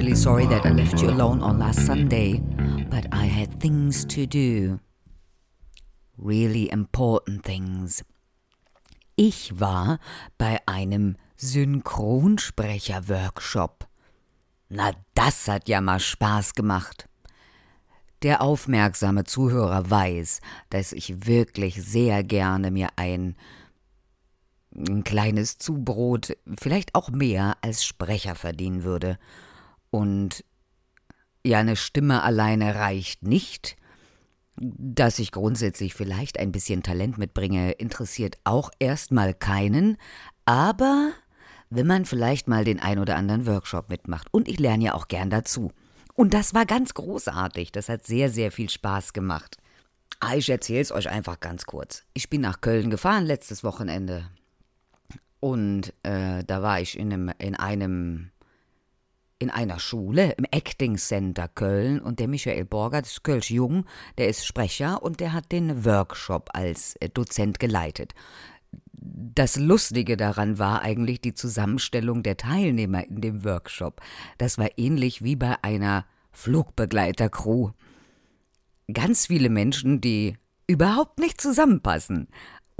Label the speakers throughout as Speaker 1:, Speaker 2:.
Speaker 1: Really sorry that I left you alone on last Sunday, but I had things to do. Really important things. Ich war bei einem Synchronsprecher-Workshop. Na, das hat ja mal Spaß gemacht. Der aufmerksame Zuhörer weiß, dass ich wirklich sehr gerne mir ein, ein kleines Zubrot, vielleicht auch mehr als Sprecher verdienen würde. Und ja, eine Stimme alleine reicht nicht. Dass ich grundsätzlich vielleicht ein bisschen Talent mitbringe, interessiert auch erstmal keinen, aber wenn man vielleicht mal den ein oder anderen Workshop mitmacht. Und ich lerne ja auch gern dazu. Und das war ganz großartig. Das hat sehr, sehr viel Spaß gemacht. Ah, ich erzähle es euch einfach ganz kurz. Ich bin nach Köln gefahren letztes Wochenende. Und äh, da war ich in einem, in einem in einer Schule im Acting Center Köln und der Michael Borger, das ist Kölsch Jung, der ist Sprecher und der hat den Workshop als äh, Dozent geleitet. Das Lustige daran war eigentlich die Zusammenstellung der Teilnehmer in dem Workshop. Das war ähnlich wie bei einer Flugbegleiter-Crew. Ganz viele Menschen, die überhaupt nicht zusammenpassen.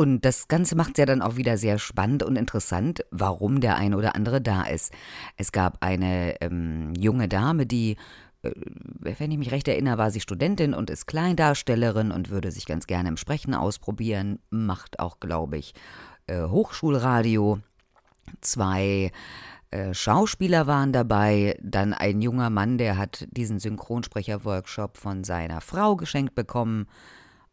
Speaker 1: Und das Ganze macht es ja dann auch wieder sehr spannend und interessant, warum der eine oder andere da ist. Es gab eine ähm, junge Dame, die, äh, wenn ich mich recht erinnere, war sie Studentin und ist Kleindarstellerin und würde sich ganz gerne im Sprechen ausprobieren, macht auch, glaube ich, äh, Hochschulradio. Zwei äh, Schauspieler waren dabei, dann ein junger Mann, der hat diesen Synchronsprecher-Workshop von seiner Frau geschenkt bekommen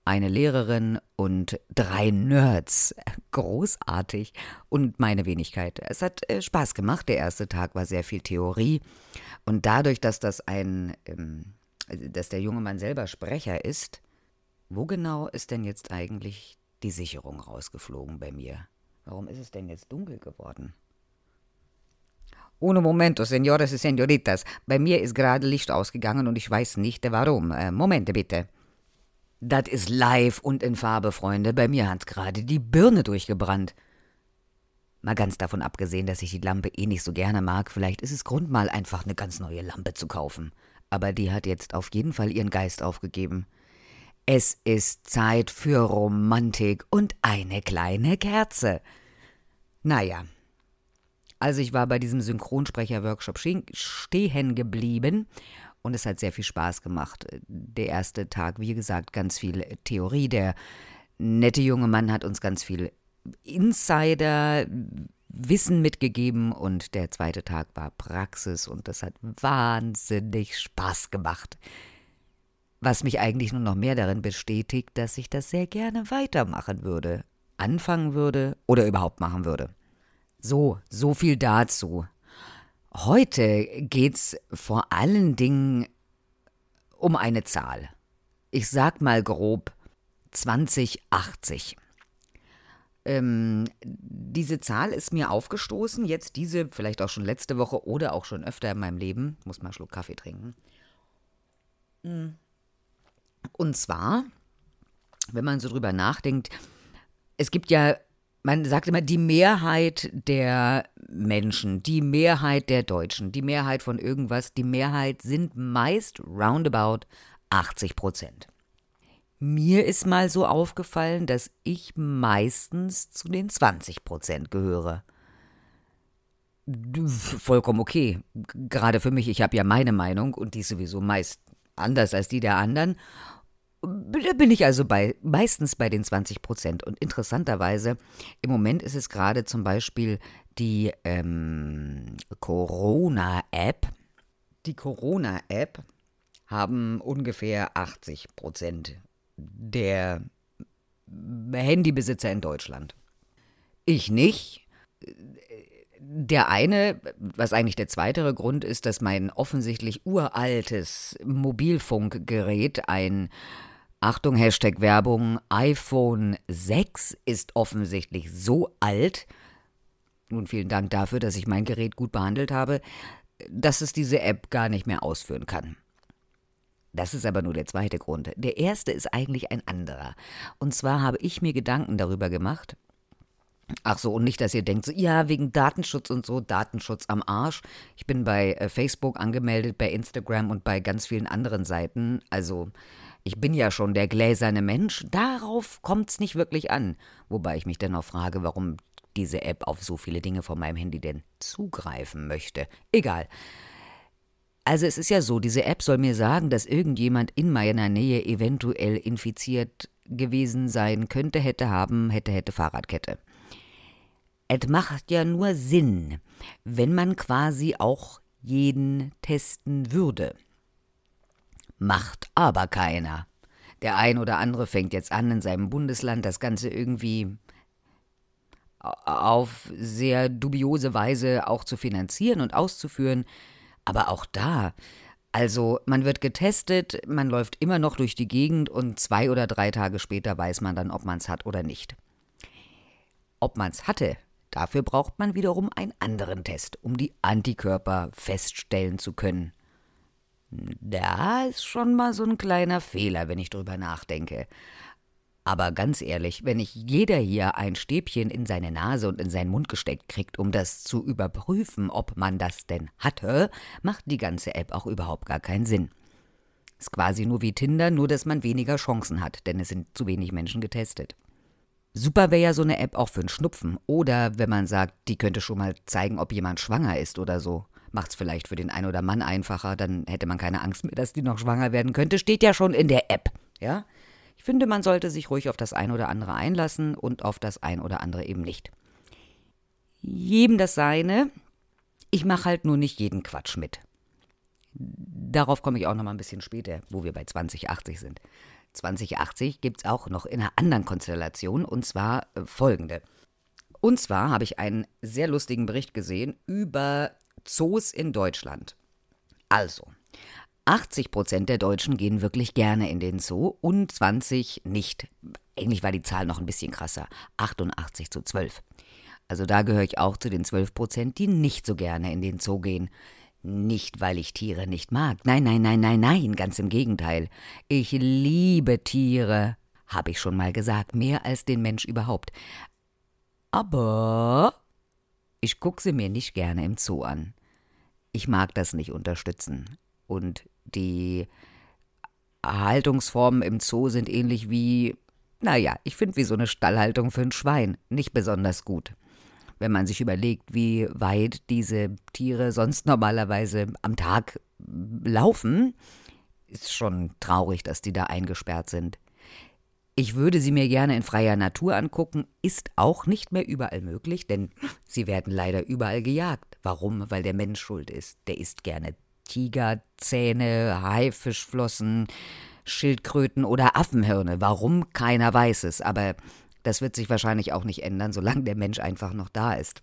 Speaker 1: eine Lehrerin und drei Nerds. Großartig. Und meine Wenigkeit. Es hat äh, Spaß gemacht. Der erste Tag war sehr viel Theorie. Und dadurch, dass das ein, ähm, dass der junge Mann selber Sprecher ist, wo genau ist denn jetzt eigentlich die Sicherung rausgeflogen bei mir? Warum ist es denn jetzt dunkel geworden? Uno momento, señores y señoritas. Bei mir ist gerade Licht ausgegangen und ich weiß nicht warum. Äh, Momente bitte. Das ist live und in Farbe, Freunde. Bei mir hat's gerade die Birne durchgebrannt. Mal ganz davon abgesehen, dass ich die Lampe eh nicht so gerne mag, vielleicht ist es Grund, mal einfach eine ganz neue Lampe zu kaufen. Aber die hat jetzt auf jeden Fall ihren Geist aufgegeben. Es ist Zeit für Romantik und eine kleine Kerze. Naja. Also ich war bei diesem Synchronsprecher-Workshop stehen geblieben und es hat sehr viel Spaß gemacht. Der erste Tag, wie gesagt, ganz viel Theorie. Der nette junge Mann hat uns ganz viel Insider-Wissen mitgegeben und der zweite Tag war Praxis und das hat wahnsinnig Spaß gemacht. Was mich eigentlich nur noch mehr darin bestätigt, dass ich das sehr gerne weitermachen würde, anfangen würde oder überhaupt machen würde. So, so viel dazu. Heute geht's vor allen Dingen um eine Zahl. Ich sag mal grob 2080. Ähm, diese Zahl ist mir aufgestoßen, jetzt diese, vielleicht auch schon letzte Woche oder auch schon öfter in meinem Leben. Muss mal einen Schluck Kaffee trinken. Mm. Und zwar, wenn man so drüber nachdenkt, es gibt ja man sagt immer, die Mehrheit der Menschen, die Mehrheit der Deutschen, die Mehrheit von irgendwas, die Mehrheit sind meist roundabout 80 Prozent. Mir ist mal so aufgefallen, dass ich meistens zu den 20 Prozent gehöre. Vollkommen okay. Gerade für mich, ich habe ja meine Meinung und die ist sowieso meist anders als die der anderen. Da bin ich also bei, meistens bei den 20 Prozent. Und interessanterweise, im Moment ist es gerade zum Beispiel die ähm, Corona-App. Die Corona-App haben ungefähr 80 Prozent der Handybesitzer in Deutschland. Ich nicht. Der eine, was eigentlich der zweitere Grund ist, dass mein offensichtlich uraltes Mobilfunkgerät ein Achtung, Hashtag Werbung, iPhone 6 ist offensichtlich so alt, nun vielen Dank dafür, dass ich mein Gerät gut behandelt habe, dass es diese App gar nicht mehr ausführen kann. Das ist aber nur der zweite Grund. Der erste ist eigentlich ein anderer. Und zwar habe ich mir Gedanken darüber gemacht, Ach so, und nicht, dass ihr denkt, so, ja, wegen Datenschutz und so, Datenschutz am Arsch. Ich bin bei äh, Facebook angemeldet, bei Instagram und bei ganz vielen anderen Seiten. Also, ich bin ja schon der gläserne Mensch. Darauf kommt es nicht wirklich an. Wobei ich mich dennoch frage, warum diese App auf so viele Dinge von meinem Handy denn zugreifen möchte. Egal. Also es ist ja so, diese App soll mir sagen, dass irgendjemand in meiner Nähe eventuell infiziert gewesen sein könnte, hätte haben, hätte, hätte Fahrradkette. Es macht ja nur Sinn, wenn man quasi auch jeden testen würde. Macht aber keiner. Der ein oder andere fängt jetzt an, in seinem Bundesland das Ganze irgendwie auf sehr dubiose Weise auch zu finanzieren und auszuführen. Aber auch da, also man wird getestet, man läuft immer noch durch die Gegend und zwei oder drei Tage später weiß man dann, ob man es hat oder nicht. Ob man es hatte, dafür braucht man wiederum einen anderen Test, um die Antikörper feststellen zu können. Da ist schon mal so ein kleiner Fehler, wenn ich drüber nachdenke. Aber ganz ehrlich, wenn nicht jeder hier ein Stäbchen in seine Nase und in seinen Mund gesteckt kriegt, um das zu überprüfen, ob man das denn hatte, macht die ganze App auch überhaupt gar keinen Sinn. Ist quasi nur wie Tinder, nur dass man weniger Chancen hat, denn es sind zu wenig Menschen getestet. Super wäre ja so eine App auch für einen Schnupfen. Oder wenn man sagt, die könnte schon mal zeigen, ob jemand schwanger ist oder so. Macht's vielleicht für den einen oder Mann einfacher, dann hätte man keine Angst mehr, dass die noch schwanger werden könnte. Steht ja schon in der App, ja? Ich finde, man sollte sich ruhig auf das ein oder andere einlassen und auf das ein oder andere eben nicht. Jedem das seine. Ich mache halt nur nicht jeden Quatsch mit. Darauf komme ich auch noch mal ein bisschen später, wo wir bei 2080 sind. 2080 gibt es auch noch in einer anderen Konstellation und zwar äh, folgende. Und zwar habe ich einen sehr lustigen Bericht gesehen über Zoos in Deutschland. Also, 80 Prozent der Deutschen gehen wirklich gerne in den Zoo und 20 nicht. Eigentlich war die Zahl noch ein bisschen krasser. 88 zu 12. Also da gehöre ich auch zu den 12 Prozent, die nicht so gerne in den Zoo gehen. Nicht, weil ich Tiere nicht mag. Nein, nein, nein, nein, nein, ganz im Gegenteil. Ich liebe Tiere, habe ich schon mal gesagt, mehr als den Mensch überhaupt. Aber ich gucke sie mir nicht gerne im Zoo an. Ich mag das nicht unterstützen. Und die Haltungsformen im Zoo sind ähnlich wie, naja, ich finde wie so eine Stallhaltung für ein Schwein. Nicht besonders gut. Wenn man sich überlegt, wie weit diese Tiere sonst normalerweise am Tag laufen, ist schon traurig, dass die da eingesperrt sind. Ich würde sie mir gerne in freier Natur angucken, ist auch nicht mehr überall möglich, denn sie werden leider überall gejagt. Warum? Weil der Mensch schuld ist. Der isst gerne Tigerzähne, Haifischflossen, Schildkröten oder Affenhirne. Warum? Keiner weiß es, aber das wird sich wahrscheinlich auch nicht ändern, solange der Mensch einfach noch da ist.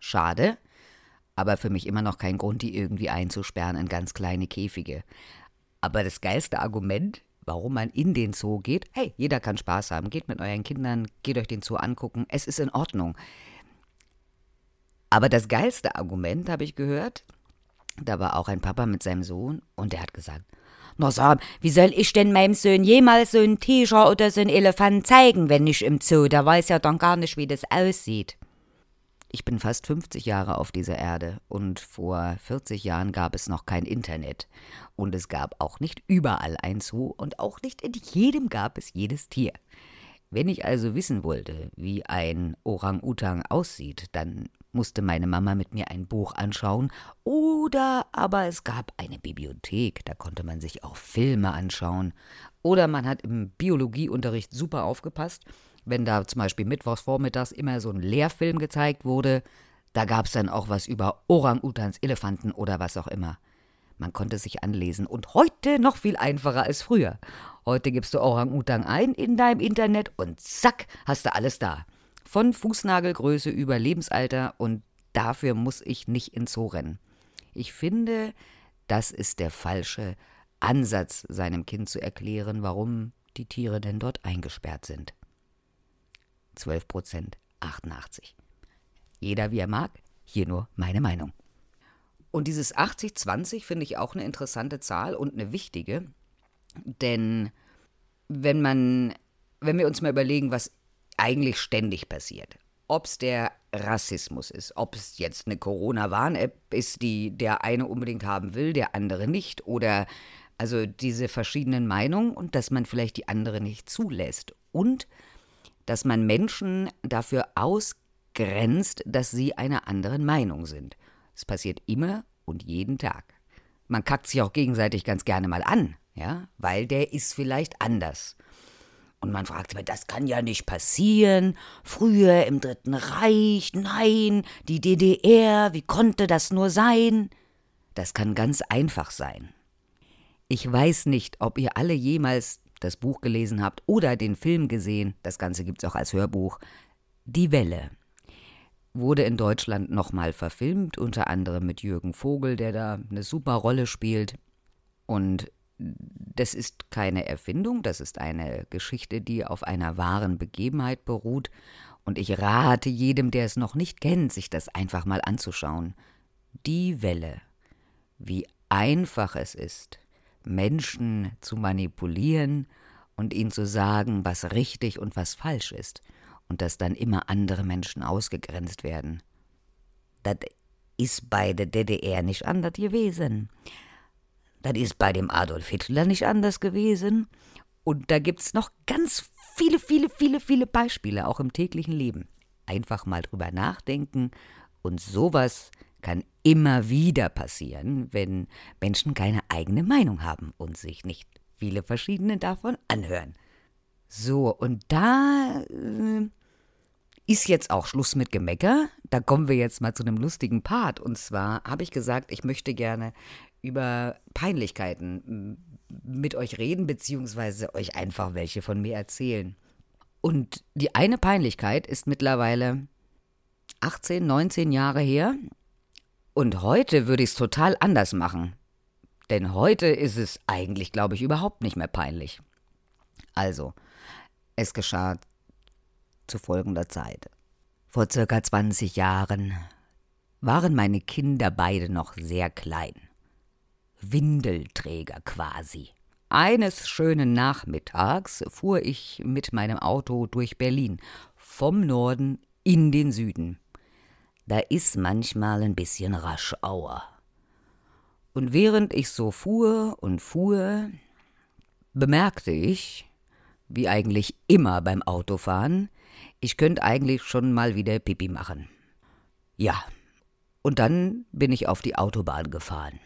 Speaker 1: Schade, aber für mich immer noch kein Grund, die irgendwie einzusperren in ganz kleine Käfige. Aber das geilste Argument, warum man in den Zoo geht, hey, jeder kann Spaß haben, geht mit euren Kindern, geht euch den Zoo angucken, es ist in Ordnung. Aber das geilste Argument, habe ich gehört, da war auch ein Papa mit seinem Sohn und der hat gesagt, na sag, wie soll ich denn meinem Sohn jemals so einen Tiger oder so einen Elefant zeigen, wenn nicht im Zoo? Der weiß ja dann gar nicht, wie das aussieht. Ich bin fast 50 Jahre auf dieser Erde und vor 40 Jahren gab es noch kein Internet. Und es gab auch nicht überall ein Zoo und auch nicht in jedem gab es jedes Tier. Wenn ich also wissen wollte, wie ein Orang-Utang aussieht, dann musste meine Mama mit mir ein Buch anschauen, oder aber es gab eine Bibliothek, da konnte man sich auch Filme anschauen, oder man hat im Biologieunterricht super aufgepasst, wenn da zum Beispiel mittwochs vormittags immer so ein Lehrfilm gezeigt wurde, da gab es dann auch was über Orang-Utans, Elefanten oder was auch immer. Man konnte sich anlesen und heute noch viel einfacher als früher. Heute gibst du Orang-Utang ein in deinem Internet und zack, hast du alles da. Von Fußnagelgröße über Lebensalter und dafür muss ich nicht ins Zoo rennen. Ich finde, das ist der falsche Ansatz, seinem Kind zu erklären, warum die Tiere denn dort eingesperrt sind. 12 Prozent, 88. Jeder wie er mag, hier nur meine Meinung. Und dieses 80-20 finde ich auch eine interessante Zahl und eine wichtige, denn wenn man, wenn wir uns mal überlegen, was eigentlich ständig passiert. ob es der Rassismus ist, ob es jetzt eine Corona-Warn-App ist, die der eine unbedingt haben will, der andere nicht, oder also diese verschiedenen Meinungen und dass man vielleicht die andere nicht zulässt und dass man Menschen dafür ausgrenzt, dass sie einer anderen Meinung sind. Es passiert immer und jeden Tag. Man kackt sich auch gegenseitig ganz gerne mal an, ja, weil der ist vielleicht anders. Und man fragt sich, das kann ja nicht passieren. Früher im Dritten Reich, nein, die DDR, wie konnte das nur sein? Das kann ganz einfach sein. Ich weiß nicht, ob ihr alle jemals das Buch gelesen habt oder den Film gesehen, das Ganze gibt es auch als Hörbuch. Die Welle wurde in Deutschland nochmal verfilmt, unter anderem mit Jürgen Vogel, der da eine super Rolle spielt. Und das ist keine Erfindung, das ist eine Geschichte, die auf einer wahren Begebenheit beruht. Und ich rate jedem, der es noch nicht kennt, sich das einfach mal anzuschauen. Die Welle. Wie einfach es ist, Menschen zu manipulieren und ihnen zu sagen, was richtig und was falsch ist. Und dass dann immer andere Menschen ausgegrenzt werden. Das ist bei der DDR nicht anders gewesen. Das ist bei dem Adolf Hitler nicht anders gewesen. Und da gibt es noch ganz viele, viele, viele, viele Beispiele, auch im täglichen Leben. Einfach mal drüber nachdenken. Und sowas kann immer wieder passieren, wenn Menschen keine eigene Meinung haben und sich nicht viele verschiedene davon anhören. So, und da äh, ist jetzt auch Schluss mit Gemecker. Da kommen wir jetzt mal zu einem lustigen Part. Und zwar habe ich gesagt, ich möchte gerne über Peinlichkeiten mit euch reden, beziehungsweise euch einfach welche von mir erzählen. Und die eine Peinlichkeit ist mittlerweile 18, 19 Jahre her. Und heute würde ich es total anders machen. Denn heute ist es eigentlich, glaube ich, überhaupt nicht mehr peinlich. Also, es geschah zu folgender Zeit. Vor circa 20 Jahren waren meine Kinder beide noch sehr klein. Windelträger quasi. Eines schönen Nachmittags fuhr ich mit meinem Auto durch Berlin, vom Norden in den Süden. Da ist manchmal ein bisschen Raschauer. Und während ich so fuhr und fuhr, bemerkte ich, wie eigentlich immer beim Autofahren, ich könnte eigentlich schon mal wieder Pipi machen. Ja, und dann bin ich auf die Autobahn gefahren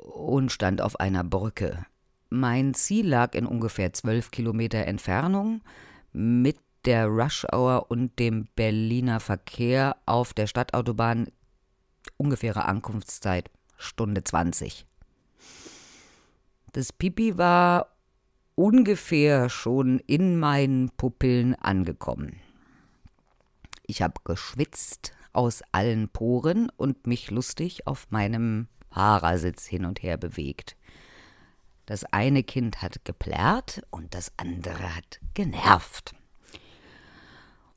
Speaker 1: und stand auf einer Brücke. Mein Ziel lag in ungefähr zwölf Kilometer Entfernung. Mit der Rush Hour und dem Berliner Verkehr auf der Stadtautobahn ungefähre Ankunftszeit Stunde 20. Das Pipi war ungefähr schon in meinen Pupillen angekommen. Ich habe geschwitzt aus allen Poren und mich lustig auf meinem Fahrersitz hin und her bewegt. Das eine Kind hat geplärrt und das andere hat genervt.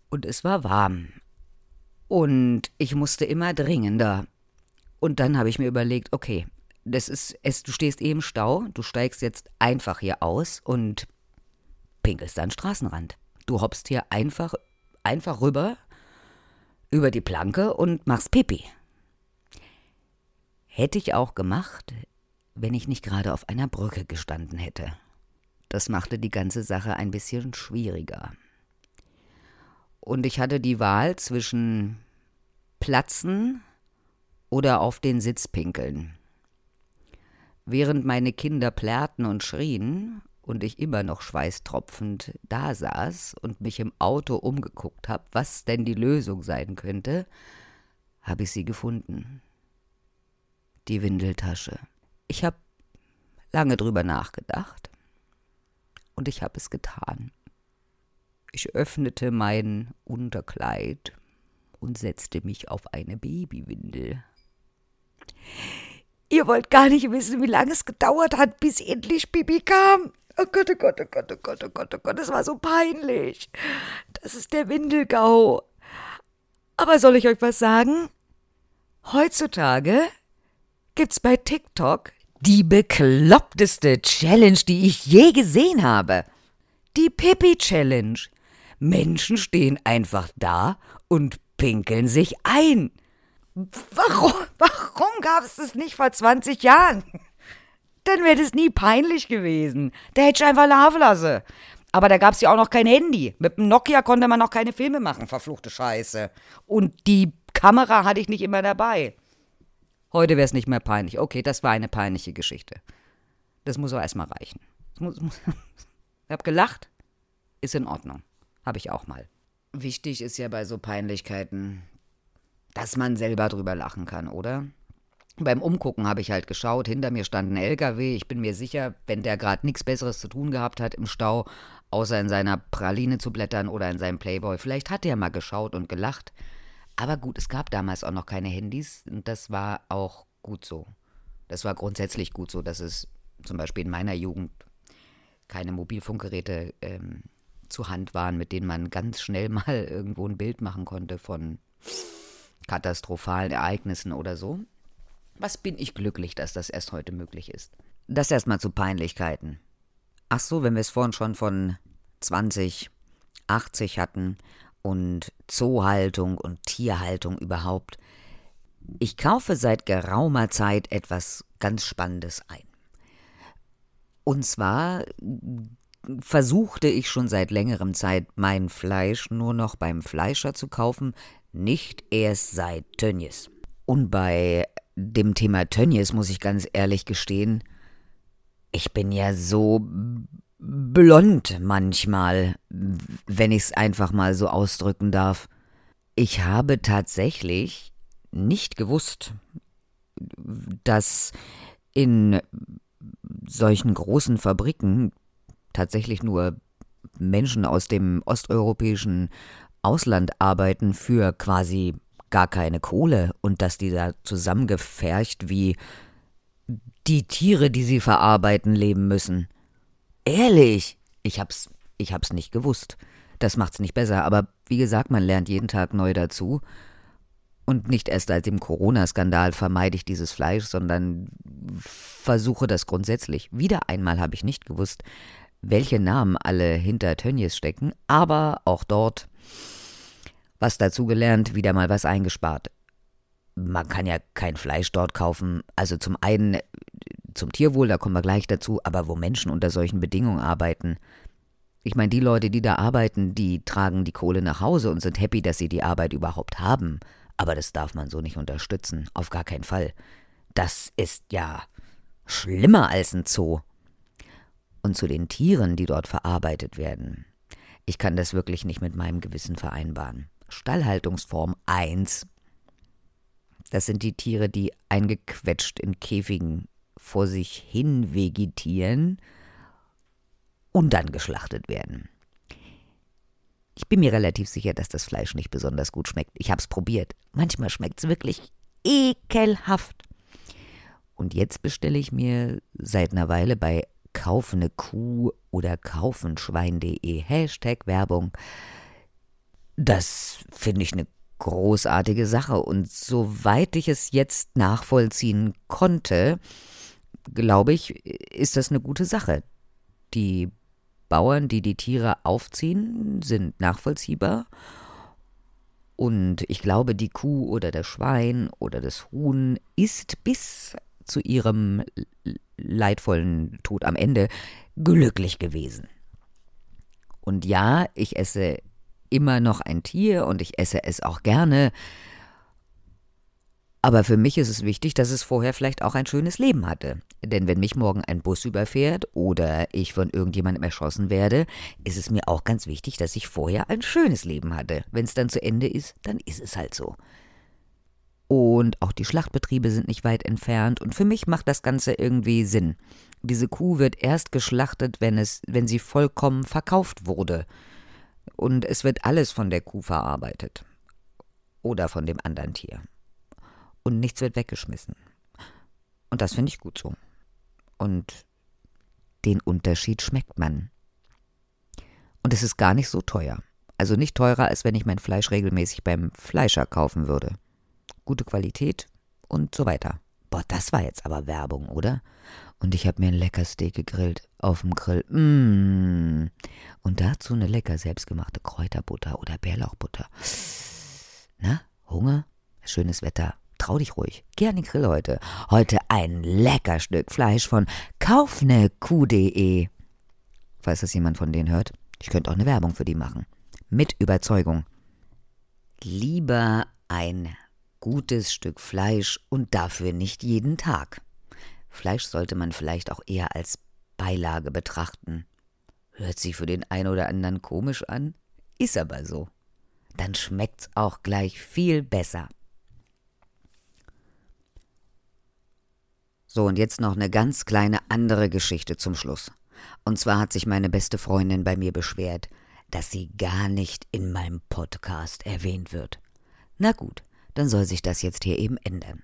Speaker 1: Und es war warm. Und ich musste immer dringender. Und dann habe ich mir überlegt, okay, das ist es, du stehst eh im Stau, du steigst jetzt einfach hier aus und pinkelst an den Straßenrand. Du hoppst hier einfach, einfach rüber über die Planke und machst Pipi. Hätte ich auch gemacht, wenn ich nicht gerade auf einer Brücke gestanden hätte. Das machte die ganze Sache ein bisschen schwieriger. Und ich hatte die Wahl zwischen Platzen oder auf den Sitz pinkeln. Während meine Kinder plärrten und schrien und ich immer noch schweißtropfend da saß und mich im Auto umgeguckt habe, was denn die Lösung sein könnte, habe ich sie gefunden die Windeltasche. Ich habe lange drüber nachgedacht und ich habe es getan. Ich öffnete mein Unterkleid und setzte mich auf eine Babywindel. Ihr wollt gar nicht wissen, wie lange es gedauert hat, bis endlich Bibi kam. Oh Gott, oh Gott, oh Gott, oh Gott, oh Gott, oh Gott, es war so peinlich. Das ist der Windelgau. Aber soll ich euch was sagen? Heutzutage gibt's bei TikTok die bekloppteste Challenge, die ich je gesehen habe. Die Pippi Challenge. Menschen stehen einfach da und pinkeln sich ein. Warum, warum gab es das nicht vor 20 Jahren? Dann wäre das nie peinlich gewesen. Da hätte ich einfach laufen lassen. Aber da gab es ja auch noch kein Handy. Mit dem Nokia konnte man noch keine Filme machen, verfluchte Scheiße. Und die Kamera hatte ich nicht immer dabei. Heute wäre es nicht mehr peinlich. Okay, das war eine peinliche Geschichte. Das muss aber erstmal reichen. Ich habe gelacht. Ist in Ordnung. Habe ich auch mal. Wichtig ist ja bei so Peinlichkeiten, dass man selber drüber lachen kann, oder? Beim Umgucken habe ich halt geschaut, hinter mir stand ein LKW. Ich bin mir sicher, wenn der gerade nichts Besseres zu tun gehabt hat im Stau, außer in seiner Praline zu blättern oder in seinem Playboy, vielleicht hat er mal geschaut und gelacht. Aber gut, es gab damals auch noch keine Handys und das war auch gut so. Das war grundsätzlich gut so, dass es zum Beispiel in meiner Jugend keine Mobilfunkgeräte ähm, zur Hand waren, mit denen man ganz schnell mal irgendwo ein Bild machen konnte von katastrophalen Ereignissen oder so. Was bin ich glücklich, dass das erst heute möglich ist. Das erstmal zu Peinlichkeiten. Ach so, wenn wir es vorhin schon von 20, 80 hatten und Zoohaltung und Tierhaltung überhaupt. Ich kaufe seit geraumer Zeit etwas ganz Spannendes ein. Und zwar versuchte ich schon seit längerem Zeit mein Fleisch nur noch beim Fleischer zu kaufen, nicht erst seit Tönnies. Und bei dem Thema Tönnies muss ich ganz ehrlich gestehen, ich bin ja so blond manchmal, wenn ich es einfach mal so ausdrücken darf. Ich habe tatsächlich nicht gewusst, dass in solchen großen Fabriken tatsächlich nur Menschen aus dem osteuropäischen Ausland arbeiten für quasi gar keine Kohle und dass die da zusammengefercht wie die Tiere, die sie verarbeiten, leben müssen. Ehrlich, ich hab's, ich hab's nicht gewusst. Das macht's nicht besser, aber wie gesagt, man lernt jeden Tag neu dazu. Und nicht erst seit dem Corona-Skandal vermeide ich dieses Fleisch, sondern versuche das grundsätzlich. Wieder einmal habe ich nicht gewusst, welche Namen alle hinter Tönnies stecken, aber auch dort was dazugelernt, wieder mal was eingespart. Man kann ja kein Fleisch dort kaufen. Also zum einen zum Tierwohl, da kommen wir gleich dazu, aber wo Menschen unter solchen Bedingungen arbeiten. Ich meine, die Leute, die da arbeiten, die tragen die Kohle nach Hause und sind happy, dass sie die Arbeit überhaupt haben. Aber das darf man so nicht unterstützen, auf gar keinen Fall. Das ist ja schlimmer als ein Zoo. Und zu den Tieren, die dort verarbeitet werden. Ich kann das wirklich nicht mit meinem Gewissen vereinbaren. Stallhaltungsform 1. Das sind die Tiere, die eingequetscht in Käfigen vor sich hin vegetieren und dann geschlachtet werden. Ich bin mir relativ sicher, dass das Fleisch nicht besonders gut schmeckt. Ich habe es probiert. Manchmal schmeckt es wirklich ekelhaft. Und jetzt bestelle ich mir seit einer Weile bei kaufene Kuh oder kaufenschwein.de Hashtag Werbung. Das finde ich eine großartige Sache. Und soweit ich es jetzt nachvollziehen konnte, glaube ich, ist das eine gute Sache. Die Bauern, die die Tiere aufziehen, sind nachvollziehbar. Und ich glaube, die Kuh oder das Schwein oder das Huhn ist bis zu ihrem leidvollen Tod am Ende glücklich gewesen. Und ja, ich esse immer noch ein Tier und ich esse es auch gerne, aber für mich ist es wichtig, dass es vorher vielleicht auch ein schönes Leben hatte. Denn wenn mich morgen ein Bus überfährt oder ich von irgendjemandem erschossen werde, ist es mir auch ganz wichtig, dass ich vorher ein schönes Leben hatte. Wenn es dann zu Ende ist, dann ist es halt so. Und auch die Schlachtbetriebe sind nicht weit entfernt und für mich macht das Ganze irgendwie Sinn. Diese Kuh wird erst geschlachtet, wenn es, wenn sie vollkommen verkauft wurde. Und es wird alles von der Kuh verarbeitet. Oder von dem anderen Tier und nichts wird weggeschmissen. Und das finde ich gut so. Und den Unterschied schmeckt man. Und es ist gar nicht so teuer. Also nicht teurer, als wenn ich mein Fleisch regelmäßig beim Fleischer kaufen würde. Gute Qualität und so weiter. Boah, das war jetzt aber Werbung, oder? Und ich habe mir ein lecker Steak gegrillt auf dem Grill. Mmh. Und dazu eine lecker selbstgemachte Kräuterbutter oder Bärlauchbutter. Na, Hunger? Schönes Wetter. Trau dich ruhig. Geh an den Grill heute. Heute ein lecker Stück Fleisch von kaufnekuh.de. Falls das jemand von denen hört, ich könnte auch eine Werbung für die machen. Mit Überzeugung. Lieber ein gutes Stück Fleisch und dafür nicht jeden Tag. Fleisch sollte man vielleicht auch eher als Beilage betrachten. Hört sich für den einen oder anderen komisch an, ist aber so. Dann schmeckt's auch gleich viel besser. So, und jetzt noch eine ganz kleine andere Geschichte zum Schluss. Und zwar hat sich meine beste Freundin bei mir beschwert, dass sie gar nicht in meinem Podcast erwähnt wird. Na gut, dann soll sich das jetzt hier eben ändern.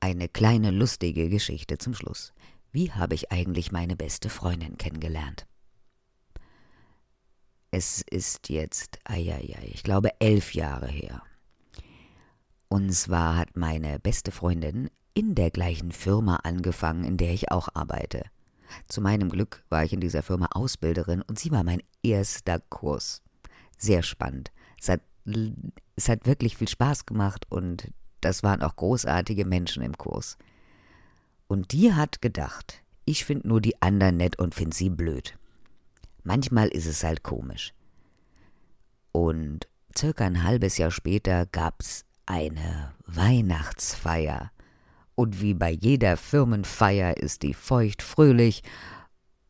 Speaker 1: Eine kleine lustige Geschichte zum Schluss. Wie habe ich eigentlich meine beste Freundin kennengelernt? Es ist jetzt, eieiei, ich glaube elf Jahre her. Und zwar hat meine beste Freundin in der gleichen Firma angefangen, in der ich auch arbeite. Zu meinem Glück war ich in dieser Firma Ausbilderin und sie war mein erster Kurs. Sehr spannend. Es hat, es hat wirklich viel Spaß gemacht und das waren auch großartige Menschen im Kurs. Und die hat gedacht, ich finde nur die anderen nett und finde sie blöd. Manchmal ist es halt komisch. Und circa ein halbes Jahr später gab's eine Weihnachtsfeier. Und wie bei jeder Firmenfeier ist die feucht fröhlich.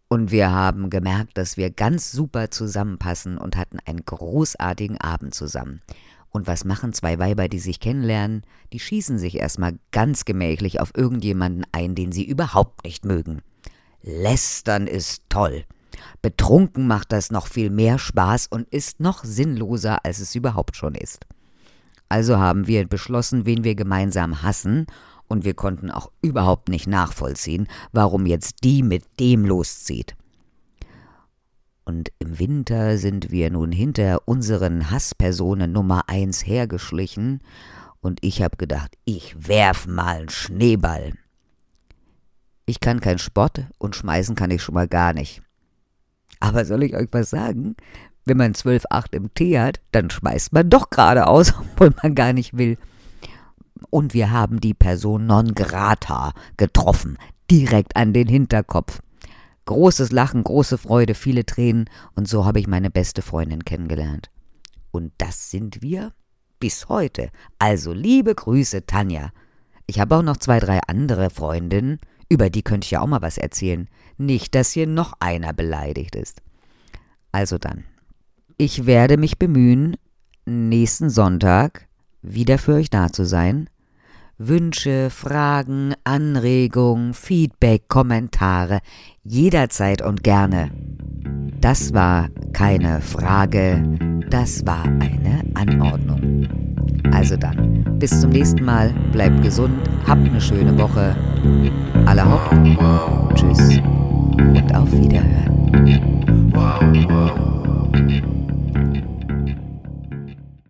Speaker 1: Und wir haben gemerkt, dass wir ganz super zusammenpassen und hatten einen großartigen Abend zusammen. Und was machen zwei Weiber, die sich kennenlernen? Die schießen sich erstmal ganz gemächlich auf irgendjemanden ein, den sie überhaupt nicht mögen. Lästern ist toll. Betrunken macht das noch viel mehr Spaß und ist noch sinnloser, als es überhaupt schon ist. Also haben wir beschlossen, wen wir gemeinsam hassen und wir konnten auch überhaupt nicht nachvollziehen, warum jetzt die mit dem loszieht. Und im Winter sind wir nun hinter unseren Hasspersonen Nummer eins hergeschlichen, und ich hab gedacht, ich werf mal einen Schneeball. Ich kann kein Sport und schmeißen kann ich schon mal gar nicht. Aber soll ich euch was sagen? Wenn man 12,8 im Tee hat, dann schmeißt man doch geradeaus, obwohl man gar nicht will und wir haben die Person non grata getroffen, direkt an den Hinterkopf. Großes Lachen, große Freude, viele Tränen und so habe ich meine beste Freundin kennengelernt. Und das sind wir bis heute. Also liebe Grüße, Tanja. Ich habe auch noch zwei, drei andere Freundinnen, über die könnte ich ja auch mal was erzählen. Nicht, dass hier noch einer beleidigt ist. Also dann. Ich werde mich bemühen, nächsten Sonntag wieder für euch da zu sein. Wünsche, Fragen, Anregungen, Feedback, Kommentare jederzeit und gerne. Das war keine Frage, das war eine Anordnung. Also dann, bis zum nächsten Mal, bleibt gesund, habt eine schöne Woche. Alle hopp, tschüss und auf Wiederhören.